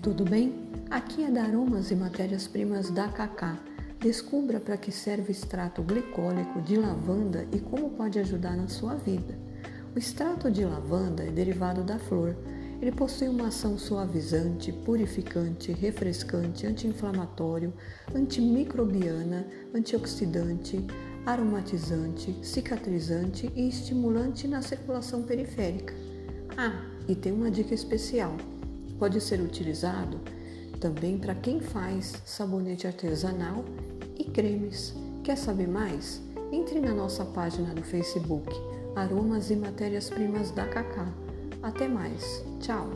tudo bem? Aqui é da Aromas e Matérias-Primas da Cacá. Descubra para que serve o extrato glicólico de lavanda e como pode ajudar na sua vida. O extrato de lavanda é derivado da flor. Ele possui uma ação suavizante, purificante, refrescante, anti-inflamatório, antimicrobiana, antioxidante, aromatizante, cicatrizante e estimulante na circulação periférica. Ah, e tem uma dica especial: pode ser utilizado também para quem faz sabonete artesanal e cremes. Quer saber mais? Entre na nossa página no Facebook Aromas e Matérias-Primas da Cacá. Até mais. Tchau.